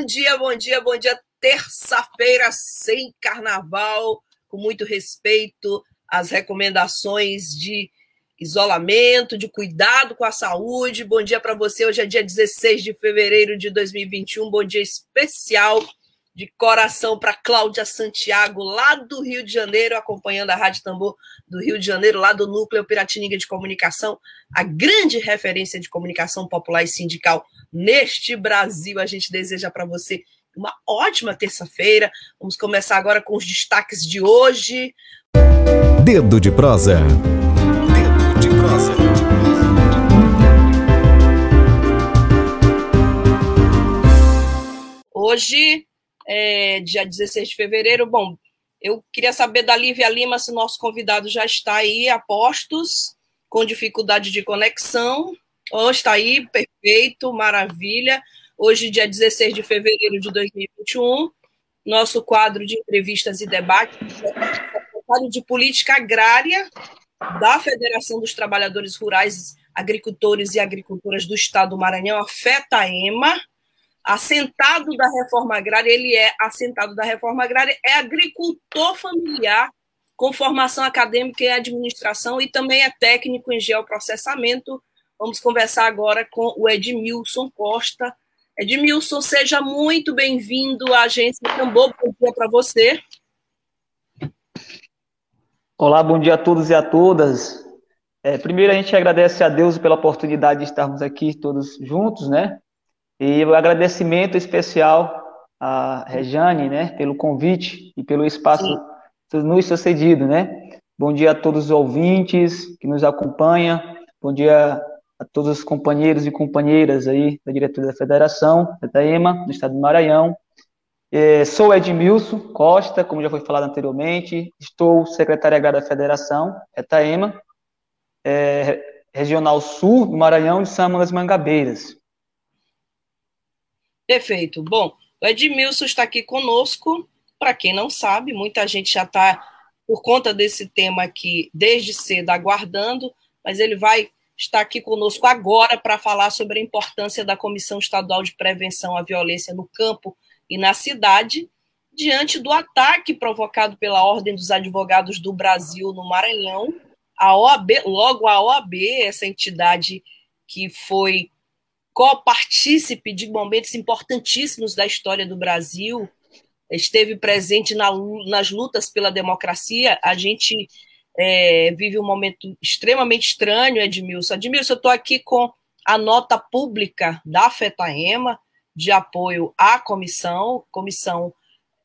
Bom dia, bom dia. Terça-feira sem carnaval, com muito respeito às recomendações de isolamento, de cuidado com a saúde. Bom dia para você. Hoje é dia 16 de fevereiro de 2021. Bom dia especial de coração para Cláudia Santiago, lá do Rio de Janeiro, acompanhando a Rádio Tambor do Rio de Janeiro, lá do Núcleo Piratininga de Comunicação, a grande referência de comunicação popular e sindical neste Brasil. A gente deseja para você uma ótima terça-feira. Vamos começar agora com os destaques de hoje. Dedo de prosa. Dedo de prosa. Hoje é dia 16 de fevereiro. Bom, eu queria saber da Lívia Lima se o nosso convidado já está aí a postos, com dificuldade de conexão. Oh, está aí, perfeito, maravilha. Hoje, dia 16 de fevereiro de 2021, nosso quadro de entrevistas e debates, secretário de Política Agrária da Federação dos Trabalhadores Rurais, Agricultores e Agricultoras do Estado do Maranhão, a FETAEMA, assentado da reforma agrária, ele é assentado da reforma agrária, é agricultor familiar com formação acadêmica em administração e também é técnico em geoprocessamento. Vamos conversar agora com o Edmilson Costa, Edmilson, seja muito bem-vindo à Agência Tambor. Bom dia para você. Olá, bom dia a todos e a todas. É, primeiro, a gente agradece a Deus pela oportunidade de estarmos aqui todos juntos, né? E o agradecimento especial a Rejane, né, pelo convite e pelo espaço Sim. nos sucedido, né? Bom dia a todos os ouvintes que nos acompanham. Bom dia a todos os companheiros e companheiras aí da diretoria da federação, da EMA, do estado do Maranhão. É, sou Edmilson Costa, como já foi falado anteriormente, estou secretário agrário da federação, ETAEMA, é, Regional Sul do Maranhão e São das Mangabeiras. Perfeito. Bom, o Edmilson está aqui conosco. Para quem não sabe, muita gente já está, por conta desse tema aqui, desde cedo aguardando, mas ele vai está aqui conosco agora para falar sobre a importância da Comissão Estadual de Prevenção à Violência no Campo e na Cidade, diante do ataque provocado pela Ordem dos Advogados do Brasil no Maranhão. A OAB, logo a OAB, essa entidade que foi copartícipe de momentos importantíssimos da história do Brasil, esteve presente na, nas lutas pela democracia. A gente é, vive um momento extremamente estranho, Edmilson. Edmilson, eu estou aqui com a nota pública da FETAEMA de apoio à comissão, Comissão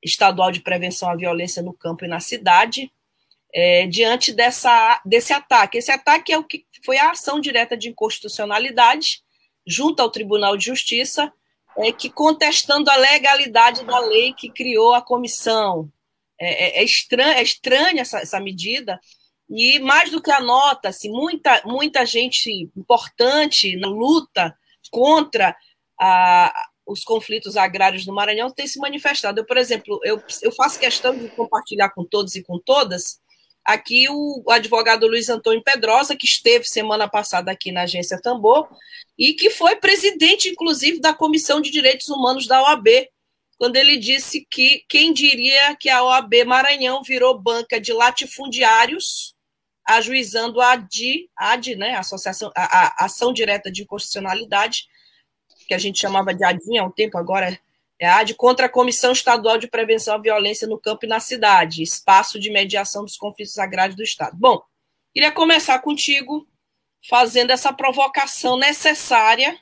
Estadual de Prevenção à Violência no Campo e na Cidade, é, diante dessa, desse ataque. Esse ataque é o que foi a ação direta de inconstitucionalidade junto ao Tribunal de Justiça, é, que contestando a legalidade da lei que criou a comissão. É, é, é estranha, é estranha essa, essa medida, e mais do que a nota, assim, muita, muita gente importante na luta contra a, os conflitos agrários no Maranhão tem se manifestado. Eu, por exemplo, eu, eu faço questão de compartilhar com todos e com todas aqui o, o advogado Luiz Antônio Pedrosa, que esteve semana passada aqui na agência Tambor e que foi presidente, inclusive, da Comissão de Direitos Humanos da OAB, quando ele disse que quem diria que a OAB Maranhão virou banca de latifundiários ajuizando a AD, AD né, Associação, a, a, Ação Direta de Inconstitucionalidade, que a gente chamava de ADIN há um tempo, agora é AD, contra a Comissão Estadual de Prevenção à Violência no Campo e na Cidade, espaço de mediação dos conflitos agrários do Estado. Bom, queria começar contigo fazendo essa provocação necessária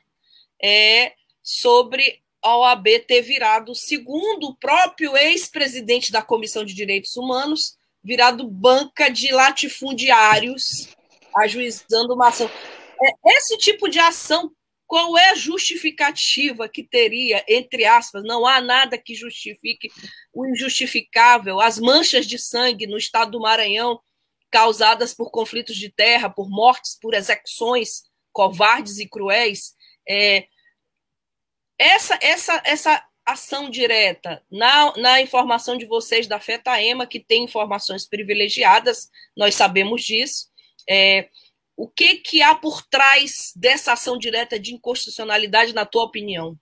é, sobre a OAB ter virado, segundo o próprio ex-presidente da Comissão de Direitos Humanos, virado banca de latifundiários ajuizando uma ação. É, esse tipo de ação, qual é a justificativa que teria, entre aspas, não há nada que justifique o injustificável, as manchas de sangue no estado do Maranhão causadas por conflitos de terra, por mortes, por execuções covardes e cruéis. É, essa, essa, essa ação direta na, na informação de vocês da FETAEMA, que tem informações privilegiadas, nós sabemos disso. É, o que, que há por trás dessa ação direta de inconstitucionalidade, na tua opinião?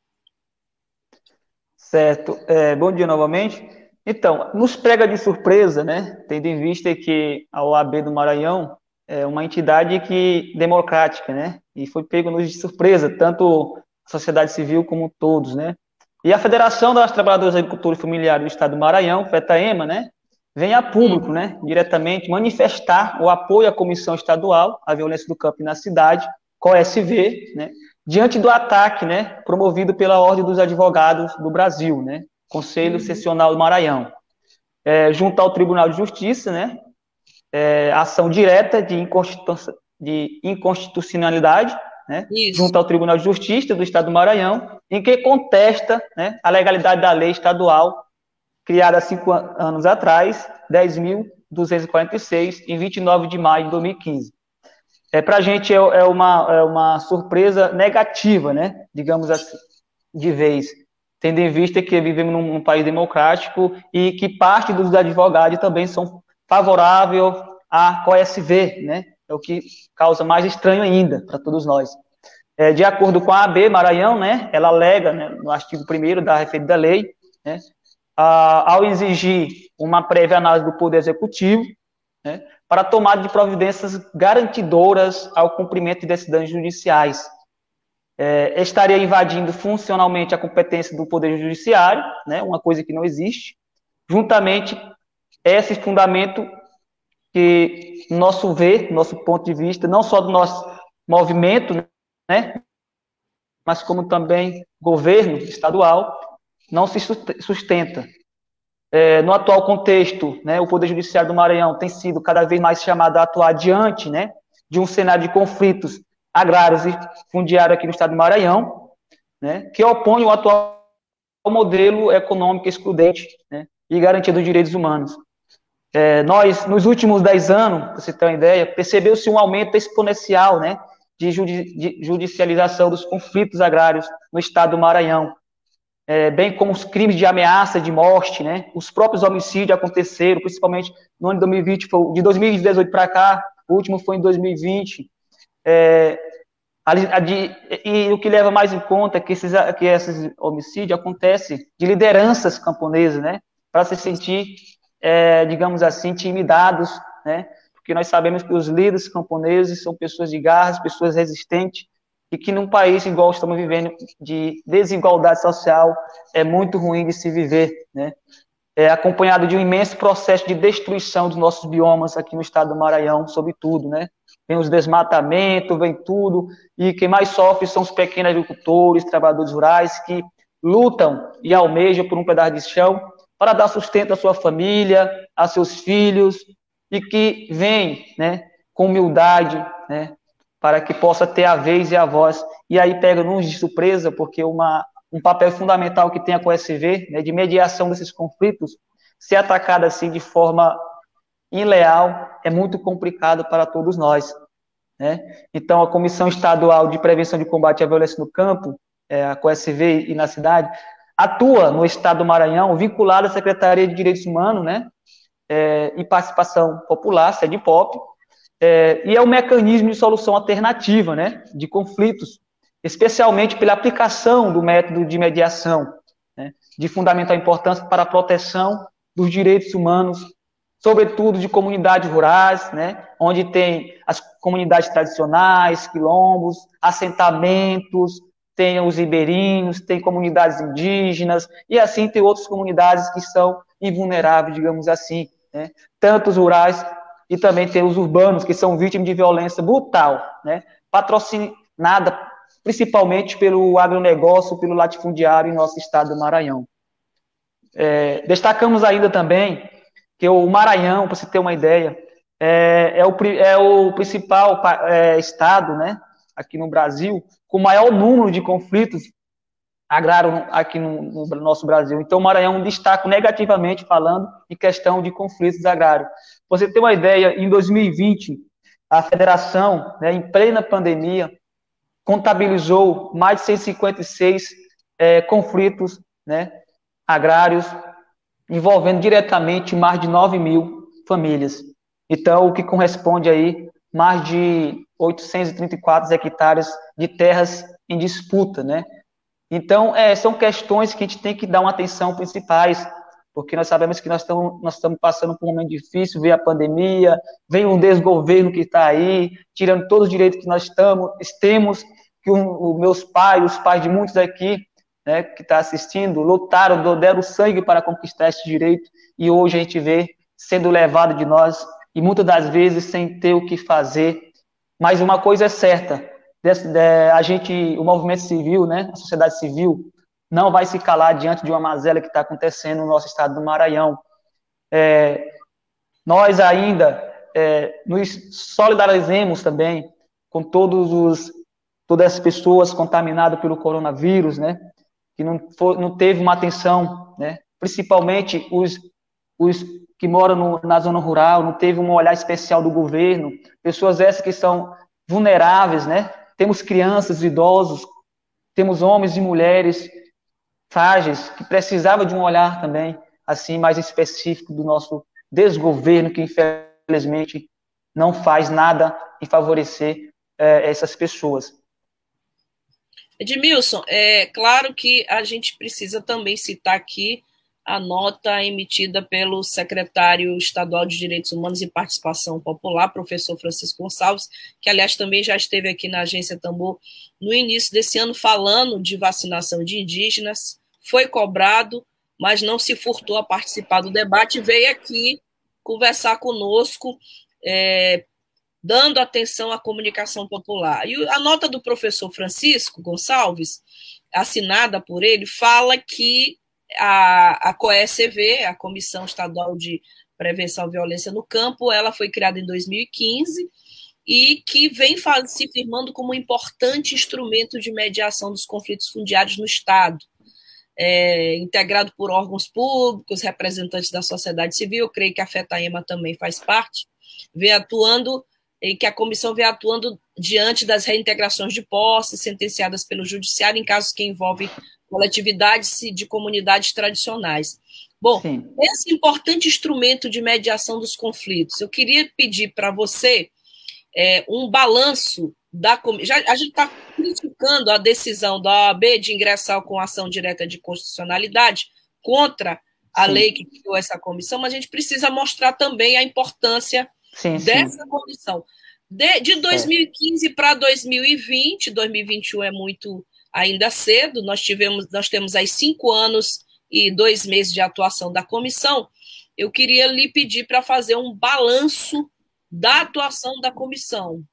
Certo. É, bom dia novamente. Então, nos pega de surpresa, né, tendo em vista que a OAB do Maranhão é uma entidade que democrática, né, e foi pego nos de surpresa, tanto a sociedade civil como todos, né. E a Federação das Trabalhadoras Agricultores Familiares do Estado do Maranhão, FETAEMA, né, vem a público, né, diretamente, manifestar o apoio à Comissão Estadual à Violência do Campo e na Cidade, COSV, né, diante do ataque, né, promovido pela Ordem dos Advogados do Brasil, né, Conselho Sessional do Maranhão, é, junto ao Tribunal de Justiça, né, é, ação direta de inconstitucionalidade, né, junto ao Tribunal de Justiça do Estado do Maranhão, em que contesta né, a legalidade da lei estadual criada há cinco anos atrás, 10.246, em 29 de maio de 2015. É, Para a gente é, é, uma, é uma surpresa negativa, né? digamos assim, de vez, tendo em vista que vivemos num, num país democrático e que parte dos advogados também são favoráveis à COSV, né? É o que causa mais estranho ainda para todos nós. É, de acordo com a AB Maranhão, né, ela alega, né, no artigo 1 da referida lei, né, ah, ao exigir uma prévia análise do Poder Executivo, né, para a tomada de providências garantidoras ao cumprimento de decisões judiciais. É, estaria invadindo funcionalmente a competência do Poder Judiciário, né, uma coisa que não existe, juntamente esse fundamento que, nosso ver, nosso ponto de vista, não só do nosso movimento, né, mas como também governo estadual, não se sustenta. É, no atual contexto, né, o Poder Judiciário do Maranhão tem sido cada vez mais chamado a atuar diante né, de um cenário de conflitos agrários e fundiários aqui no estado do Maranhão, né, que opõe o atual modelo econômico excludente né, e garantia dos direitos humanos. É, nós, nos últimos dez anos, para você ter uma ideia, percebeu-se um aumento exponencial né, de, judi de judicialização dos conflitos agrários no estado do Maranhão, é, bem como os crimes de ameaça de morte, né? Os próprios homicídios aconteceram, principalmente no ano de 2020, foi, de 2018 para cá, o último foi em 2020. É, a, a de, e o que leva mais em conta é que esses, que esses homicídios acontecem de lideranças camponesas, né? Para se sentir, é, digamos assim, intimidados, né? Porque nós sabemos que os líderes camponeses são pessoas de garras, pessoas resistentes, e que num país igual estamos vivendo, de desigualdade social, é muito ruim de se viver, né? É acompanhado de um imenso processo de destruição dos nossos biomas aqui no estado do Maranhão, sobretudo, né? Vem os desmatamentos, vem tudo, e quem mais sofre são os pequenos agricultores, trabalhadores rurais, que lutam e almejam por um pedaço de chão para dar sustento à sua família, a seus filhos, e que vem, né, com humildade, né, para que possa ter a vez e a voz. E aí pega-nos de surpresa, porque uma, um papel fundamental que tem a COSV, né, de mediação desses conflitos, ser atacada assim de forma ileal é muito complicado para todos nós. Né? Então, a Comissão Estadual de Prevenção de Combate à Violência no Campo, é, a COSV e na cidade, atua no estado do Maranhão, vinculada à Secretaria de Direitos Humanos né, é, e Participação Popular, SEDPOP, é, e é um mecanismo de solução alternativa né, de conflitos, especialmente pela aplicação do método de mediação, né, de fundamental importância para a proteção dos direitos humanos, sobretudo de comunidades rurais, né, onde tem as comunidades tradicionais, quilombos, assentamentos, tem os ribeirinhos, tem comunidades indígenas, e assim tem outras comunidades que são invulneráveis, digamos assim, né, tanto os rurais e também tem os urbanos, que são vítimas de violência brutal, né? patrocinada principalmente pelo agronegócio, pelo latifundiário em nosso estado do Maranhão. É, destacamos ainda também que o Maranhão, para você ter uma ideia, é, é, o, é o principal é, estado, né, aqui no Brasil, com o maior número de conflitos agrários aqui no, no, nosso Brasil. Então, o Maranhão destaca negativamente falando em questão de conflitos agrários. Você ter uma ideia, em 2020, a federação, né, em plena pandemia, contabilizou mais de 156 é, conflitos né, agrários, envolvendo diretamente mais de 9 mil famílias. Então, o que corresponde aí mais de 834 hectares de terras em disputa, né? Então, é, são questões que a gente tem que dar uma atenção principais, porque nós sabemos que nós estamos, nós estamos passando por um momento difícil, vem a pandemia, vem um desgoverno que está aí, tirando todos os direitos que nós estamos, temos, que os meus pais, os pais de muitos aqui, né, que está assistindo, lutaram, deram sangue para conquistar esse direito, e hoje a gente vê sendo levado de nós, e muitas das vezes sem ter o que fazer. Mas uma coisa é certa, a gente, o movimento civil, né, a sociedade civil, não vai se calar diante de uma mazela que está acontecendo no nosso estado do Maranhão. É, nós ainda é, nos solidarizemos também com todos os todas as pessoas contaminadas pelo coronavírus, né? Que não, for, não teve uma atenção, né? Principalmente os, os que moram no, na zona rural, não teve um olhar especial do governo, pessoas essas que são vulneráveis, né? Temos crianças, idosos, temos homens e mulheres frágeis que precisavam de um olhar também assim mais específico do nosso desgoverno que infelizmente não faz nada em favorecer é, essas pessoas. Edmilson, é claro que a gente precisa também citar aqui a nota emitida pelo secretário estadual de Direitos Humanos e Participação Popular, professor Francisco Gonçalves, que aliás também já esteve aqui na agência Tambor no início desse ano falando de vacinação de indígenas, foi cobrado, mas não se furtou a participar do debate, veio aqui conversar conosco, é, dando atenção à comunicação popular. E a nota do professor Francisco Gonçalves, assinada por ele, fala que a, a COECV, a Comissão Estadual de Prevenção à Violência no Campo, ela foi criada em 2015 e que vem se firmando como um importante instrumento de mediação dos conflitos fundiários no Estado. É, integrado por órgãos públicos, representantes da sociedade civil, eu creio que a FETAEMA também faz parte, vem atuando e que a comissão vem atuando diante das reintegrações de posse sentenciadas pelo judiciário em casos que envolvem coletividades de comunidades tradicionais. Bom, Sim. esse importante instrumento de mediação dos conflitos, eu queria pedir para você é, um balanço da já a gente está criticando a decisão da OAB de ingressar com ação direta de constitucionalidade contra a sim. lei que criou essa comissão, mas a gente precisa mostrar também a importância sim, dessa sim. comissão. De, de 2015 para 2020, 2021 é muito ainda cedo, nós tivemos, nós temos aí cinco anos e dois meses de atuação da comissão. Eu queria lhe pedir para fazer um balanço da atuação da comissão.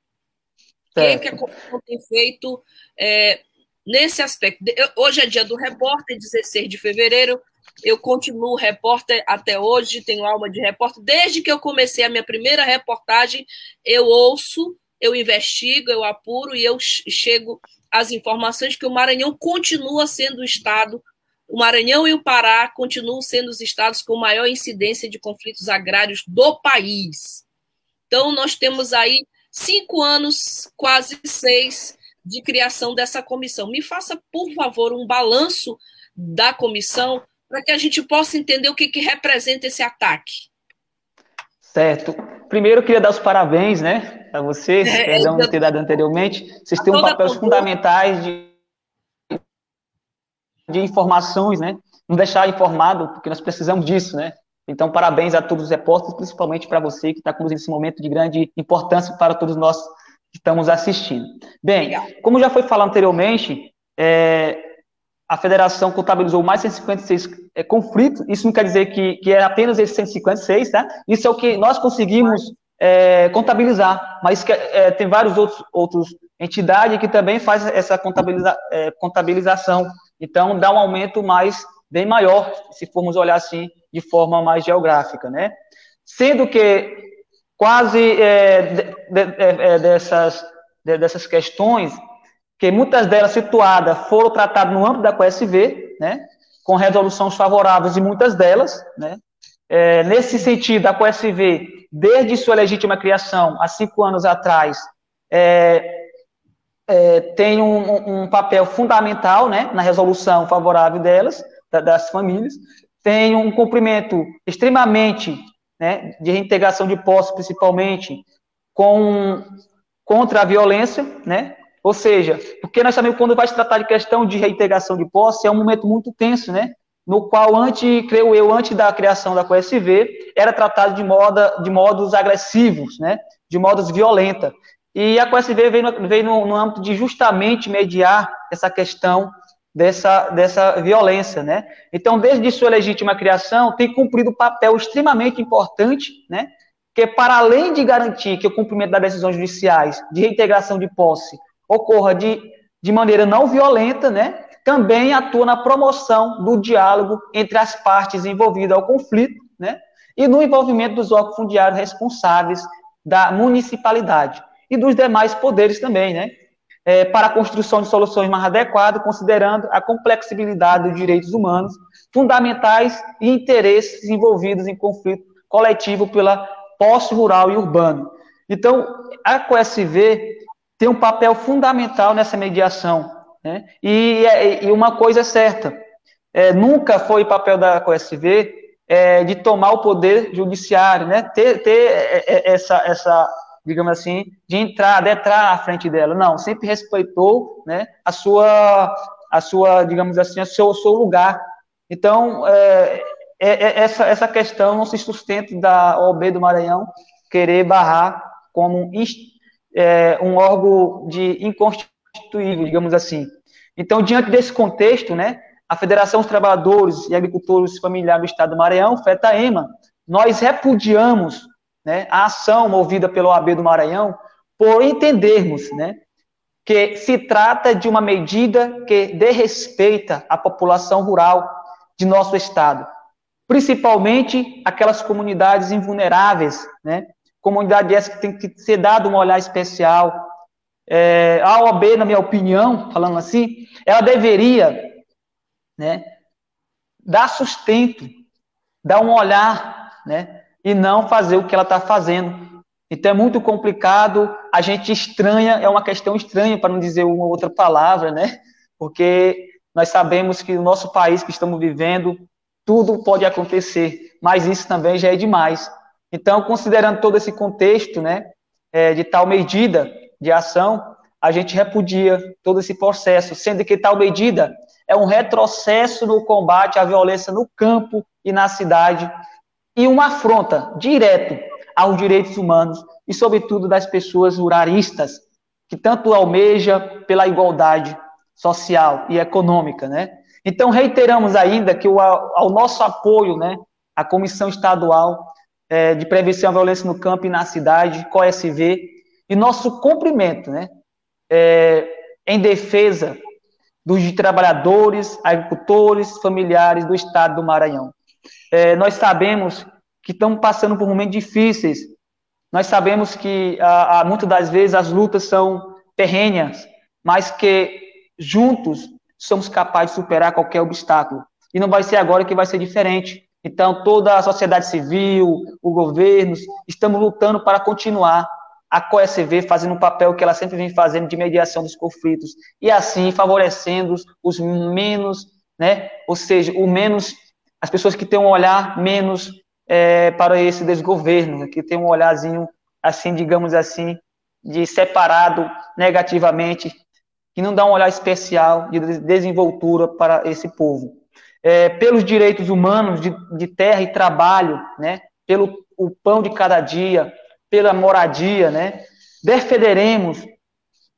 O que, que, a comissão tem feito é, nesse aspecto? Hoje é dia do repórter, 16 de fevereiro. Eu continuo repórter até hoje, tenho alma de repórter. Desde que eu comecei a minha primeira reportagem, eu ouço, eu investigo, eu apuro e eu chego às informações que o Maranhão continua sendo o estado, o Maranhão e o Pará continuam sendo os estados com maior incidência de conflitos agrários do país. Então, nós temos aí cinco anos, quase seis, de criação dessa comissão. Me faça, por favor, um balanço da comissão para que a gente possa entender o que, que representa esse ataque. Certo. Primeiro, eu queria dar os parabéns, né, a você, é, perdão de ter dado anteriormente. Vocês têm um papéis fundamentais de, de informações, né? Não deixar informado, porque nós precisamos disso, né? Então, parabéns a todos os repórteres, principalmente para você que está conduzindo esse momento de grande importância para todos nós que estamos assistindo. Bem, como já foi falado anteriormente, é, a federação contabilizou mais 156 é, conflitos, isso não quer dizer que, que é apenas esses 156, tá? Isso é o que nós conseguimos é, contabilizar, mas que, é, tem vários outros, outros entidades que também faz essa contabiliza, contabilização, então dá um aumento mais, bem maior, se formos olhar assim, de forma mais geográfica, né? sendo que quase de, de, dessas, de, dessas questões, que muitas delas situadas foram tratadas no âmbito da COSV, né, com resoluções favoráveis em muitas delas, né, é, nesse sentido, a COSV, desde sua legítima criação, há cinco anos atrás, é, é, tem um, um, papel fundamental né, na resolução favorável delas, da, das famílias, tem um cumprimento extremamente né, de reintegração de posse, principalmente, com, contra a violência, né, ou seja, porque nós sabemos que quando vai se tratar de questão de reintegração de posse, é um momento muito tenso, né, no qual, antes, creio eu, antes da criação da COSV, era tratado de, moda, de modos agressivos, né, de modos violenta. E a COSV veio, no, veio no, no âmbito de justamente mediar essa questão dessa, dessa violência, né? Então, desde sua legítima criação, tem cumprido um papel extremamente importante, né? Que para além de garantir que o cumprimento das decisões judiciais de reintegração de posse ocorra de, de maneira não violenta, né? Também atua na promoção do diálogo entre as partes envolvidas ao conflito, né? E no envolvimento dos órgãos fundiários responsáveis da municipalidade e dos demais poderes também, né? É, para a construção de soluções mais adequadas, considerando a complexibilidade dos direitos humanos fundamentais e interesses envolvidos em conflito coletivo pela posse rural e urbano. Então, a COSV tem um papel fundamental nessa mediação. Né? E, e, uma coisa é certa, é, nunca foi papel da COSV é, de tomar o poder judiciário, né? ter, ter é, é, essa, essa digamos assim, de entrar, de entrar à frente dela. Não, sempre respeitou, né, a sua, a sua, digamos assim, o seu, seu lugar. Então, é, é, é, essa, essa questão não se sustenta da OB do Maranhão querer barrar como é, um órgão de inconstituível, digamos assim. Então, diante desse contexto, né, a Federação dos Trabalhadores e Agricultores Familiares do Estado do Maranhão, FETAEMA, nós repudiamos né, a ação movida pelo OAB do Maranhão, por entendermos né, que se trata de uma medida que desrespeita a população rural de nosso estado, principalmente aquelas comunidades invulneráveis, né, comunidade essa que tem que ser dado um olhar especial. É, a OAB, na minha opinião, falando assim, ela deveria né, dar sustento, dar um olhar né, e não fazer o que ela está fazendo. Então é muito complicado, a gente estranha, é uma questão estranha, para não dizer uma outra palavra, né? Porque nós sabemos que no nosso país que estamos vivendo, tudo pode acontecer, mas isso também já é demais. Então, considerando todo esse contexto, né, é, de tal medida de ação, a gente repudia todo esse processo, sendo que tal medida é um retrocesso no combate à violência no campo e na cidade, e uma afronta direta aos direitos humanos e, sobretudo, das pessoas ruralistas, que tanto almeja pela igualdade social e econômica, né? Então, reiteramos ainda que o, ao nosso apoio, né, à Comissão Estadual é, de Prevenção à Violência no Campo e na Cidade, COSV, e nosso cumprimento, né, é, em defesa dos trabalhadores, agricultores, familiares do Estado do Maranhão. É, nós sabemos que estamos passando por momentos difíceis. Nós sabemos que ah, muitas das vezes as lutas são terrenas, mas que juntos somos capazes de superar qualquer obstáculo. E não vai ser agora que vai ser diferente. Então, toda a sociedade civil, o governo, estamos lutando para continuar a COSV fazendo um papel que ela sempre vem fazendo de mediação dos conflitos e assim favorecendo os menos, né, ou seja, o menos as pessoas que têm um olhar menos é, para esse desgoverno, né, que tem um olharzinho, assim, digamos assim, de separado negativamente, que não dá um olhar especial de desenvoltura para esse povo. É, pelos direitos humanos de, de, terra e trabalho, né, pelo o pão de cada dia, pela moradia, né, defenderemos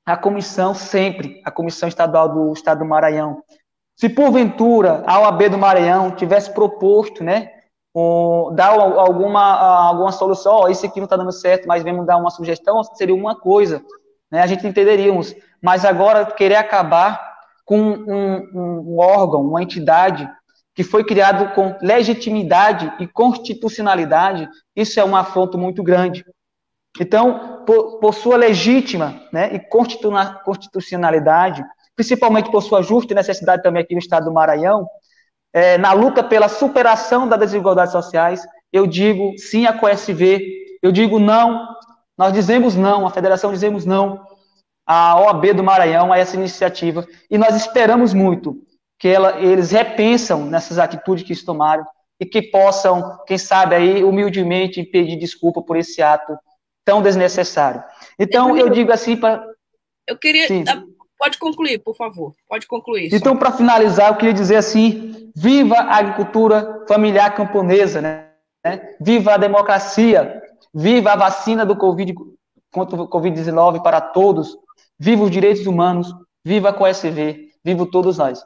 a comissão sempre, a Comissão Estadual do Estado do Maranhão, se porventura a OAB do Maranhão tivesse proposto, né, um, dar alguma, alguma solução, oh, isso aqui não está dando certo, mas vamos dar uma sugestão, seria uma coisa, né, a gente entenderíamos. Mas agora querer acabar com um, um, órgão, uma entidade que foi criado com legitimidade e constitucionalidade, isso é um afronto muito grande. Então, por, por sua legítima né, e constitucionalidade, principalmente por sua justa necessidade também aqui no estado do Maranhão, é, na luta pela superação das desigualdades sociais, eu digo sim à COSV, eu digo não, nós dizemos não, a federação dizemos não à OAB do Maranhão, a essa iniciativa, e nós esperamos muito que ela, eles repensam nessas atitudes que eles tomaram e que possam, quem sabe aí, humildemente pedir desculpa por esse ato tão desnecessário. Então, eu digo assim para... Eu queria... Sim. Pode concluir, por favor. Pode concluir. Então, para finalizar, eu queria dizer assim: viva a agricultura familiar camponesa, né? Viva a democracia, viva a vacina do Covid contra o Covid-19 para todos, viva os direitos humanos, viva a COSV, viva todos nós.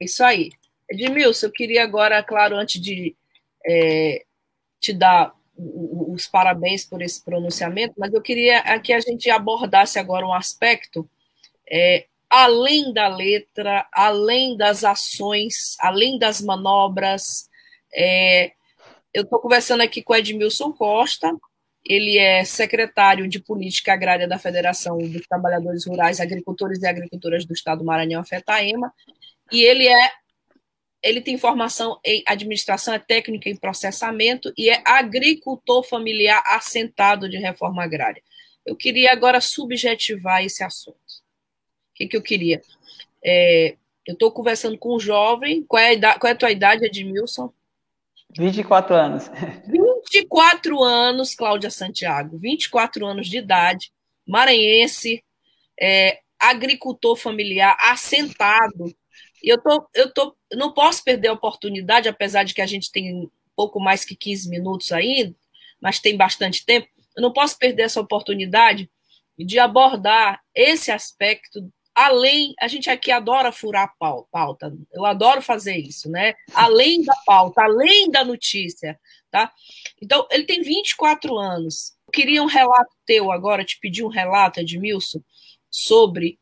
Isso aí. Edmilson, eu queria agora, claro, antes de é, te dar os parabéns por esse pronunciamento, mas eu queria que a gente abordasse agora um aspecto é, além da letra, além das ações, além das manobras. É, eu estou conversando aqui com Edmilson Costa, ele é secretário de Política Agrária da Federação dos Trabalhadores Rurais, Agricultores e Agricultoras do Estado do Maranhão, FETAEMA, e ele é ele tem formação em administração, é técnica em processamento e é agricultor familiar assentado de reforma agrária. Eu queria agora subjetivar esse assunto. O que, que eu queria? É, eu estou conversando com um jovem. Qual é, a idade, qual é a tua idade, Edmilson? 24 anos. 24 anos, Cláudia Santiago. 24 anos de idade, maranhense, é, agricultor familiar, assentado. E eu, tô, eu tô, não posso perder a oportunidade, apesar de que a gente tem pouco mais que 15 minutos ainda, mas tem bastante tempo. Eu não posso perder essa oportunidade de abordar esse aspecto além, a gente aqui adora furar pauta, eu adoro fazer isso, né? Além da pauta, além da notícia, tá? Então, ele tem 24 anos. Eu queria um relato teu agora, te pedir um relato, Edmilson, sobre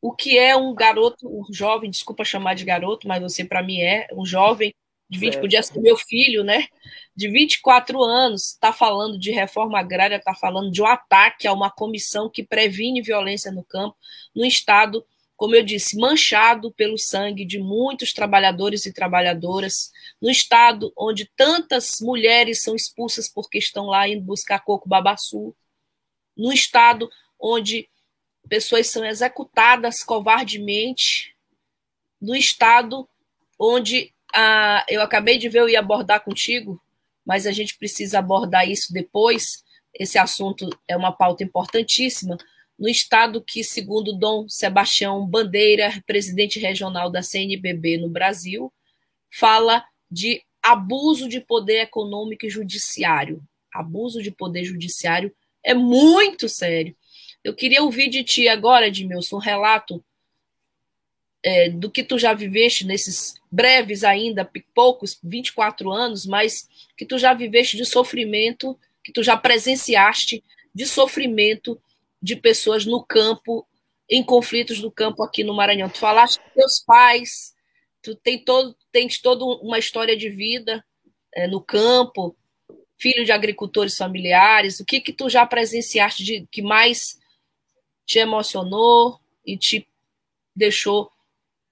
o que é um garoto, um jovem, desculpa chamar de garoto, mas você para mim é um jovem de 20, é. podia ser meu filho, né? De 24 anos, está falando de reforma agrária, está falando de um ataque a uma comissão que previne violência no campo, no Estado, como eu disse, manchado pelo sangue de muitos trabalhadores e trabalhadoras, no Estado onde tantas mulheres são expulsas porque estão lá indo buscar coco babaçu, no Estado onde pessoas são executadas covardemente, no Estado onde ah, eu acabei de ver, eu ia abordar contigo, mas a gente precisa abordar isso depois. Esse assunto é uma pauta importantíssima. No estado que, segundo Dom Sebastião Bandeira, presidente regional da CNBB no Brasil, fala de abuso de poder econômico e judiciário. Abuso de poder judiciário é muito sério. Eu queria ouvir de ti agora, Edmilson, um relato é, do que tu já viveste nesses breves ainda, poucos, 24 anos, mas que tu já viveste de sofrimento, que tu já presenciaste de sofrimento de pessoas no campo, em conflitos do campo aqui no Maranhão. Tu falaste com teus pais, tu tem todo, tens toda uma história de vida é, no campo, filho de agricultores familiares, o que que tu já presenciaste de que mais te emocionou e te deixou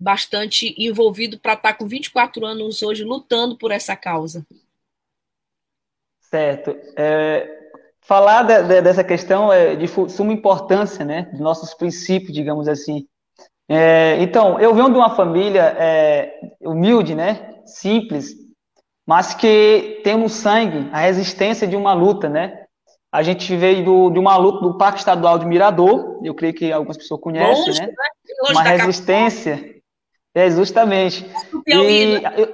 bastante envolvido para estar tá com 24 anos hoje lutando por essa causa. Certo. É, falar de, de, dessa questão é de suma importância, né, dos nossos princípios, digamos assim. É, então, eu venho de uma família é, humilde, né, simples, mas que tem no sangue a resistência de uma luta, né? A gente veio do, de uma luta do Parque Estadual de Mirador, eu creio que algumas pessoas conhecem, Longe, né? né? Uma resistência é, justamente. Perto do Piauí, e, né? eu...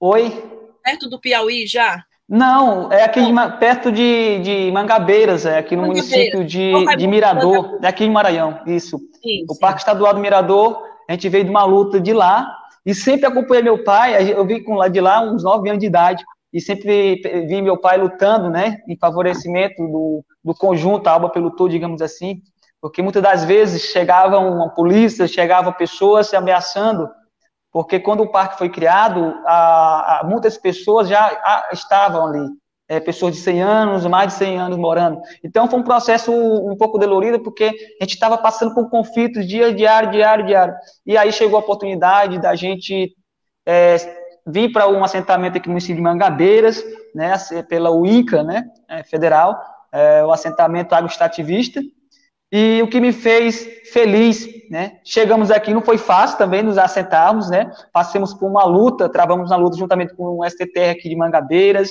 Oi? Perto do Piauí já? Não, é aqui de, perto de, de Mangabeiras, é aqui no município de, de Mirador, é aqui em Maranhão, isso. Sim, o sim. Parque Estadual do Mirador, a gente veio de uma luta de lá, e sempre acompanhei meu pai, eu vi com lá de lá uns nove anos de idade, e sempre vi meu pai lutando, né, em favorecimento do, do conjunto, a Alba pelo todo, digamos assim, porque muitas das vezes chegava uma polícia, chegava pessoas se ameaçando porque quando o parque foi criado, a, a muitas pessoas já a, estavam ali, é, pessoas de 100 anos, mais de 100 anos morando. Então foi um processo um pouco dolorido, porque a gente estava passando por conflitos dia diário, diário, diário. E aí chegou a oportunidade da gente é, vir para um assentamento aqui no município de Mangabeiras, né, pela UINCA, né, é, federal, é, o assentamento agroextrativista, e o que me fez feliz, né? Chegamos aqui, não foi fácil também nos assentarmos, né? Passamos por uma luta, travamos uma luta juntamente com o STTR aqui de Mangabeiras,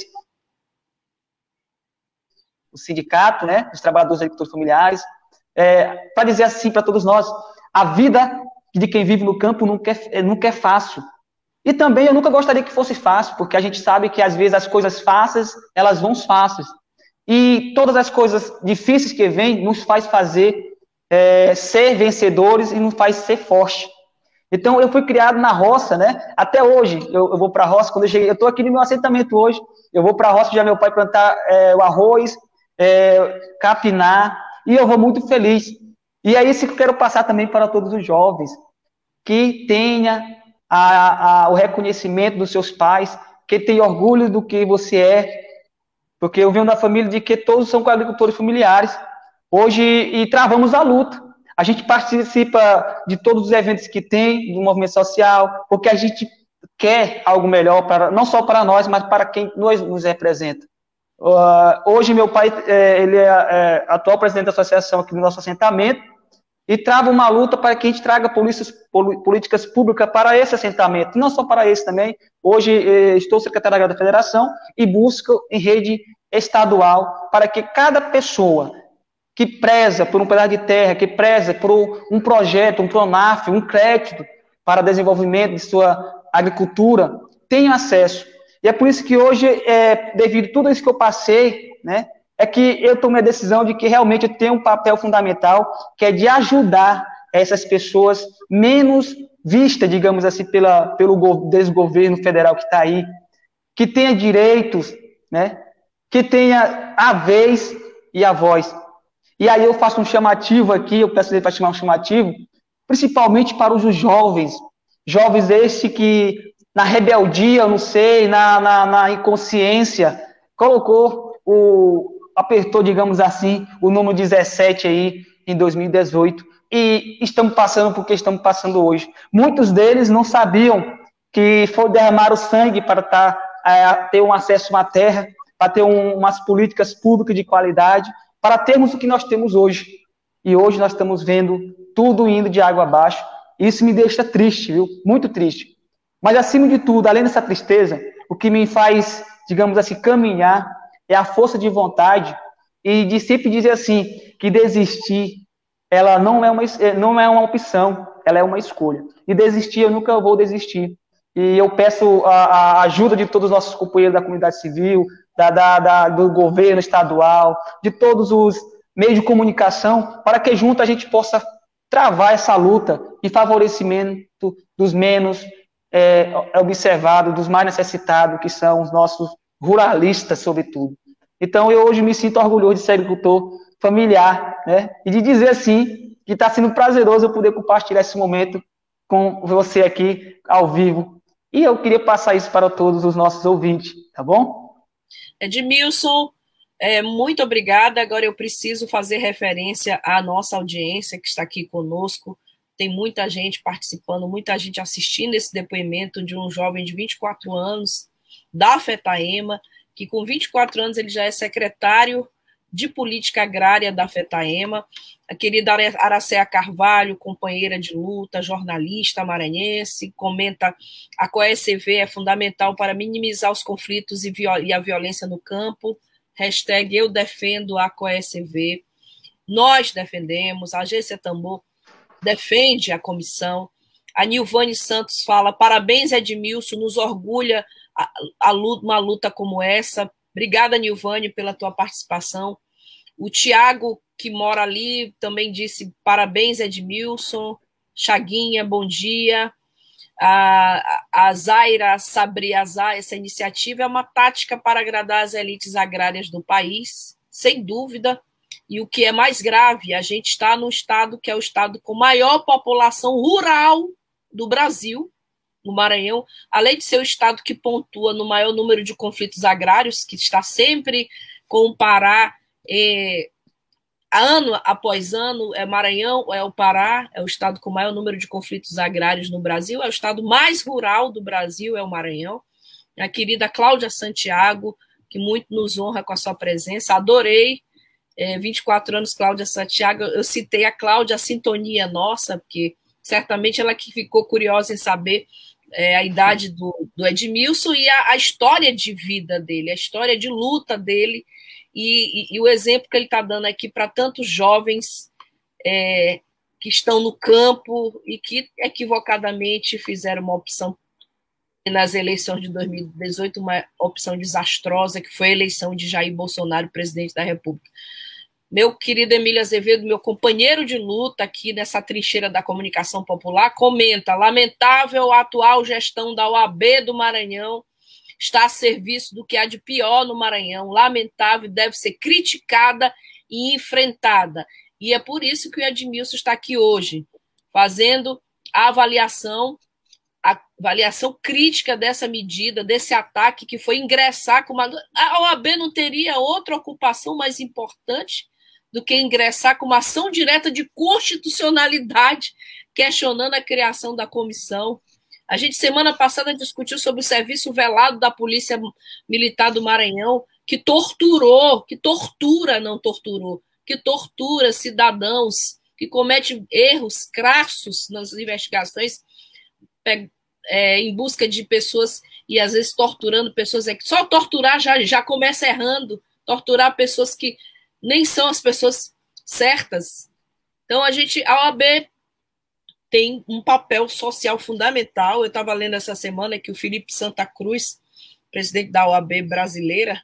o sindicato, né? Os trabalhadores agricultores familiares, é, para dizer assim para todos nós, a vida de quem vive no campo nunca é, nunca é fácil. E também eu nunca gostaria que fosse fácil, porque a gente sabe que às vezes as coisas fáceis, elas vão fáceis. E todas as coisas difíceis que vêm nos faz fazer é, ser vencedores e nos faz ser forte. Então eu fui criado na roça, né? Até hoje eu, eu vou para a roça. Quando eu cheguei, eu estou aqui no meu assentamento hoje. Eu vou para a roça já meu pai plantar é, o arroz, é, capinar e eu vou muito feliz. E é isso que eu quero passar também para todos os jovens que tenha a, a, o reconhecimento dos seus pais, que tenha orgulho do que você é, porque eu venho da família de que todos são agricultores familiares. Hoje, e travamos a luta. A gente participa de todos os eventos que tem, do movimento social, porque a gente quer algo melhor, para, não só para nós, mas para quem nos, nos representa. Uh, hoje, meu pai, é, ele é, é, atual presidente da associação aqui do nosso assentamento, e trava uma luta para que a gente traga polícias, políticas públicas para esse assentamento, não só para esse também. Hoje eh, estou secretário da federação e busco em rede estadual para que cada pessoa que preza por um pedaço de terra, que preza por um projeto, um PRONAF, um crédito para desenvolvimento de sua agricultura, tenha acesso. E é por isso que hoje, é, devido a tudo isso que eu passei, né, é que eu tomei a decisão de que realmente eu tenho um papel fundamental, que é de ajudar essas pessoas menos vistas, digamos assim, pela, pelo desgoverno federal que está aí, que tenha direitos, né, que tenha a vez e a voz. E aí eu faço um chamativo aqui, eu peço para chamar um chamativo, principalmente para os jovens, jovens esse que na rebeldia, eu não sei, na, na, na inconsciência, colocou o, apertou, digamos assim, o número 17 aí em 2018 e estamos passando por que estamos passando hoje. Muitos deles não sabiam que foi derramar o sangue para tá, é, ter um acesso à terra, para ter um, umas políticas públicas de qualidade, para termos o que nós temos hoje. E hoje nós estamos vendo tudo indo de água abaixo. Isso me deixa triste, viu? Muito triste. Mas acima de tudo, além dessa tristeza, o que me faz, digamos assim, caminhar é a força de vontade e de sempre dizer assim, que desistir, ela não é uma, é, não é uma opção, ela é uma escolha. E desistir, eu nunca vou desistir. E eu peço a, a ajuda de todos os nossos companheiros da comunidade civil, da, da, da, do governo estadual, de todos os meios de comunicação, para que junto a gente possa travar essa luta em favorecimento dos menos é, observados, dos mais necessitados, que são os nossos ruralista, sobretudo. Então, eu hoje me sinto orgulhoso de ser agricultor familiar, né? E de dizer assim que está sendo prazeroso eu poder compartilhar esse momento com você aqui ao vivo. E eu queria passar isso para todos os nossos ouvintes, tá bom? Edmilson, é, muito obrigada. Agora eu preciso fazer referência à nossa audiência que está aqui conosco. Tem muita gente participando, muita gente assistindo esse depoimento de um jovem de 24 anos da FETAEMA, que com 24 anos ele já é secretário de política agrária da FETAEMA, a querida Aracea Carvalho, companheira de luta, jornalista maranhense, comenta a COECV é fundamental para minimizar os conflitos e, a violência no campo, hashtag eu defendo a COECV, nós defendemos, a agência Tambor defende a comissão, a Nilvane Santos fala, parabéns Edmilson, nos orgulha a, a uma luta como essa. Obrigada, Nilvane, pela tua participação. O Tiago, que mora ali, também disse parabéns, Edmilson. Chaguinha, bom dia. A, a Zaira Sabriazá, essa iniciativa é uma tática para agradar as elites agrárias do país, sem dúvida. E o que é mais grave, a gente está no estado que é o estado com maior população rural do Brasil, o Maranhão, além de ser o estado que pontua no maior número de conflitos agrários, que está sempre com o Pará, é, ano após ano, é Maranhão, é o Pará, é o estado com o maior número de conflitos agrários no Brasil, é o estado mais rural do Brasil, é o Maranhão. A querida Cláudia Santiago, que muito nos honra com a sua presença, adorei. É, 24 anos, Cláudia Santiago, eu citei a Cláudia, a sintonia nossa, porque certamente ela que ficou curiosa em saber é, a idade do, do Edmilson e a, a, história de vida dele, a história de luta dele e, e, e o exemplo que ele está dando aqui para tantos jovens é, que estão no campo e que equivocadamente fizeram uma opção nas eleições de 2018, uma opção desastrosa, que foi a eleição de Jair Bolsonaro, presidente da República. Meu querido Emílio Azevedo, meu companheiro de luta aqui nessa trincheira da comunicação popular, comenta: lamentável a atual gestão da OAB do Maranhão está a serviço do que há de pior no Maranhão, lamentável, deve ser criticada e enfrentada. E é por isso que o Edmilson está aqui hoje, fazendo a avaliação, a avaliação crítica dessa medida, desse ataque que foi ingressar com uma. A OAB não teria outra ocupação mais importante do que ingressar com uma ação direta de constitucionalidade, questionando a criação da comissão. A gente, semana passada, discutiu sobre o serviço velado da Polícia Militar do Maranhão, que torturou, que tortura, não torturou, que tortura cidadãos, que comete erros crassos nas investigações, é, em busca de pessoas e às vezes torturando pessoas. É só torturar já, já começa errando, torturar pessoas que nem são as pessoas certas. Então, a gente, a OAB tem um papel social fundamental. Eu estava lendo essa semana que o Felipe Santa Cruz, presidente da OAB brasileira,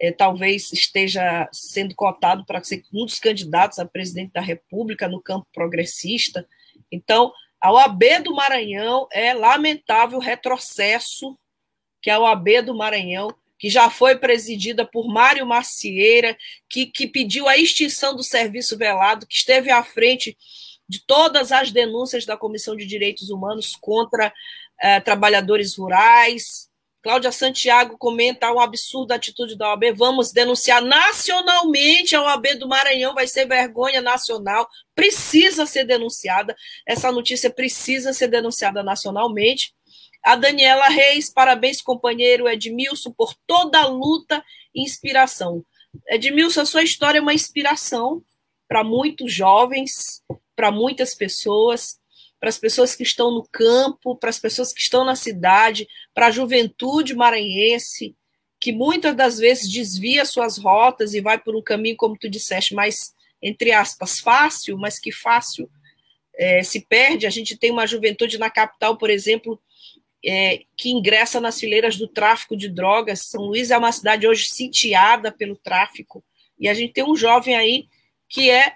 é, talvez esteja sendo cotado para ser um dos candidatos a presidente da República no campo progressista. Então, a OAB do Maranhão é lamentável retrocesso que a OAB do Maranhão que já foi presidida por Mário Macieira, que, que pediu a extinção do serviço velado, que esteve à frente de todas as denúncias da Comissão de Direitos Humanos contra eh, trabalhadores rurais. Cláudia Santiago comenta um absurdo a atitude da OAB. Vamos denunciar nacionalmente a OAB do Maranhão, vai ser vergonha nacional, precisa ser denunciada. Essa notícia precisa ser denunciada nacionalmente. A Daniela Reis, parabéns, companheiro Edmilson, por toda a luta e inspiração. Edmilson, a sua história é uma inspiração para muitos jovens, para muitas pessoas, para as pessoas que estão no campo, para as pessoas que estão na cidade, para a juventude maranhense, que muitas das vezes desvia suas rotas e vai por um caminho, como tu disseste, mais, entre aspas, fácil, mas que fácil é, se perde. A gente tem uma juventude na capital, por exemplo, é, que ingressa nas fileiras do tráfico de drogas. São Luís é uma cidade hoje sitiada pelo tráfico, e a gente tem um jovem aí que é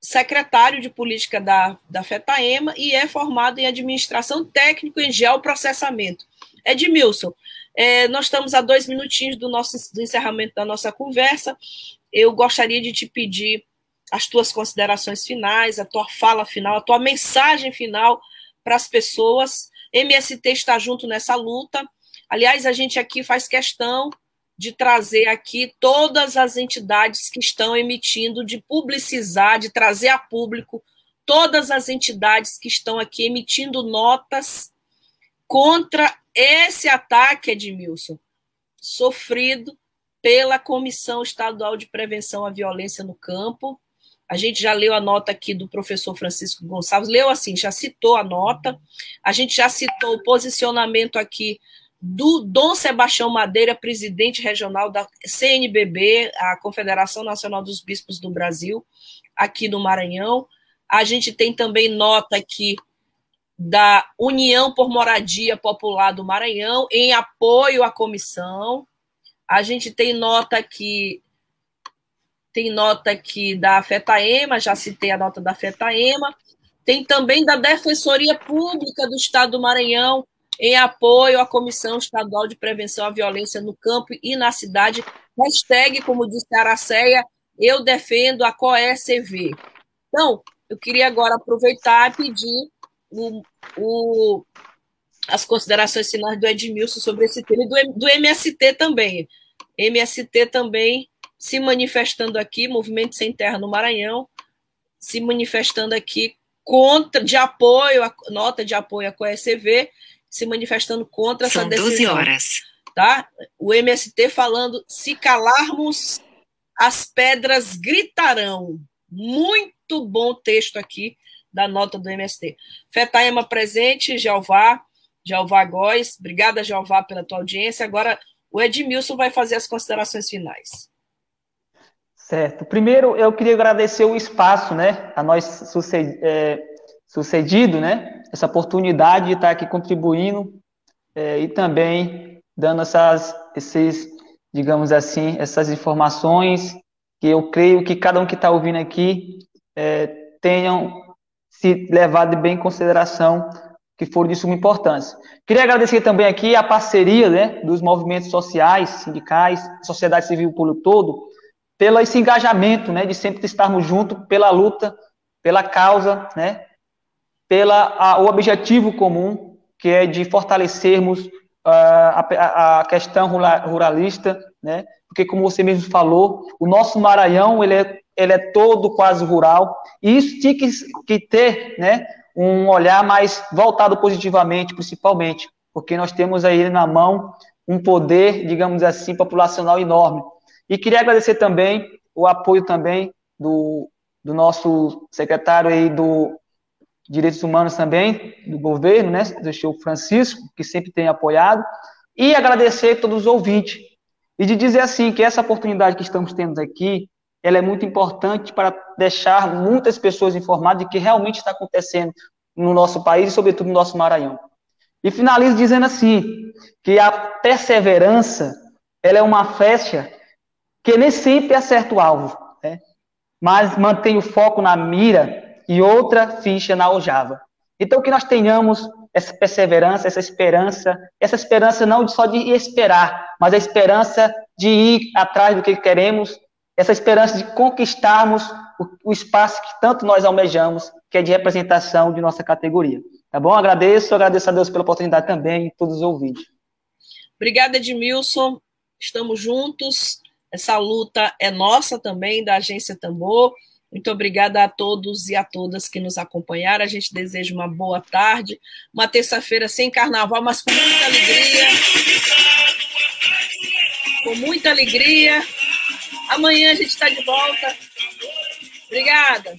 secretário de política da, da FETAEMA e é formado em administração técnico em geoprocessamento. Edmilson, é, nós estamos a dois minutinhos do nosso do encerramento da nossa conversa. Eu gostaria de te pedir as tuas considerações finais, a tua fala final, a tua mensagem final para as pessoas MST está junto nessa luta. Aliás, a gente aqui faz questão de trazer aqui todas as entidades que estão emitindo, de publicizar, de trazer a público todas as entidades que estão aqui emitindo notas contra esse ataque, Edmilson, sofrido pela Comissão Estadual de Prevenção à Violência no Campo, a gente já leu a nota aqui do professor Francisco Gonçalves, leu assim, já citou a nota, a gente já citou o posicionamento aqui do Dom Sebastião Madeira, presidente regional da CNBB, a Confederação Nacional dos Bispos do Brasil, aqui no Maranhão. A gente tem também nota aqui da União por Moradia Popular do Maranhão, em apoio à comissão. A gente tem nota aqui tem nota aqui da FETAEMA, já citei a nota da FETAEMA, tem também da Defensoria Pública do Estado do Maranhão, em apoio à Comissão Estadual de Prevenção à Violência no Campo e na Cidade, hashtag, como disse a Araceia, eu defendo a COECV. Então, eu queria agora aproveitar e pedir o, o as considerações finais do Edmilson sobre esse tema e do, do MST também. MST também se manifestando aqui, Movimento Sem Terra no Maranhão, se manifestando aqui contra, de apoio, a, nota de apoio à CoECV, se manifestando contra São essa decisão. 12 horas. Tá? O MST falando, se calarmos, as pedras gritarão. Muito bom texto aqui da nota do MST. Fetaema presente, Jeová, Jeová Góes. Obrigada, Jeová, pela tua audiência. Agora, o Edmilson vai fazer as considerações finais. Certo. Primeiro, eu queria agradecer o espaço, né, a nós sucedido, é, sucedido né, essa oportunidade de estar aqui contribuindo é, e também dando essas, esses, digamos assim, essas informações que eu creio que cada um que está ouvindo aqui é, tenham se levado bem em consideração que foram de suma importância. Queria agradecer também aqui a parceria né, dos movimentos sociais, sindicais, sociedade civil pelo todo, pelo esse engajamento, né, de sempre estarmos juntos pela luta, pela causa, né, pela a, o objetivo comum, que é de fortalecermos uh, a, a, questão ruralista, né, porque como você mesmo falou, o nosso Maranhão ele é, ele é todo quase rural, e isso tinha que, que ter, né, um olhar mais voltado positivamente, principalmente, porque nós temos aí na mão um poder, digamos assim, populacional enorme. E queria agradecer também o apoio também do, do nosso secretário aí do Direitos Humanos também, do governo, né, senhor Francisco, que sempre tem apoiado, e agradecer a todos os ouvintes. E de dizer assim, que essa oportunidade que estamos tendo aqui, ela é muito importante para deixar muitas pessoas informadas de que realmente está acontecendo no nosso país e, sobretudo, no nosso Maranhão. E finalizo dizendo assim, que a perseverança, ela é uma flecha que nem sempre acerta o alvo, né? mas mantém o foco na mira e outra ficha na aljava. Então, que nós tenhamos essa perseverança, essa esperança, essa esperança não só de esperar, mas a esperança de ir atrás do que queremos, essa esperança de conquistarmos o, espaço que tanto nós almejamos, que é de representação de nossa categoria. Tá bom? Agradeço, agradeço a Deus pela oportunidade também e todos os ouvintes. Obrigada, Edmilson. Estamos juntos. Essa luta é nossa também, da Agência Tambor. Muito obrigada a todos e a todas que nos acompanharam. A gente deseja uma boa tarde, uma terça-feira sem carnaval, mas com muita alegria. Com muita alegria. Amanhã a gente está de volta. Obrigada.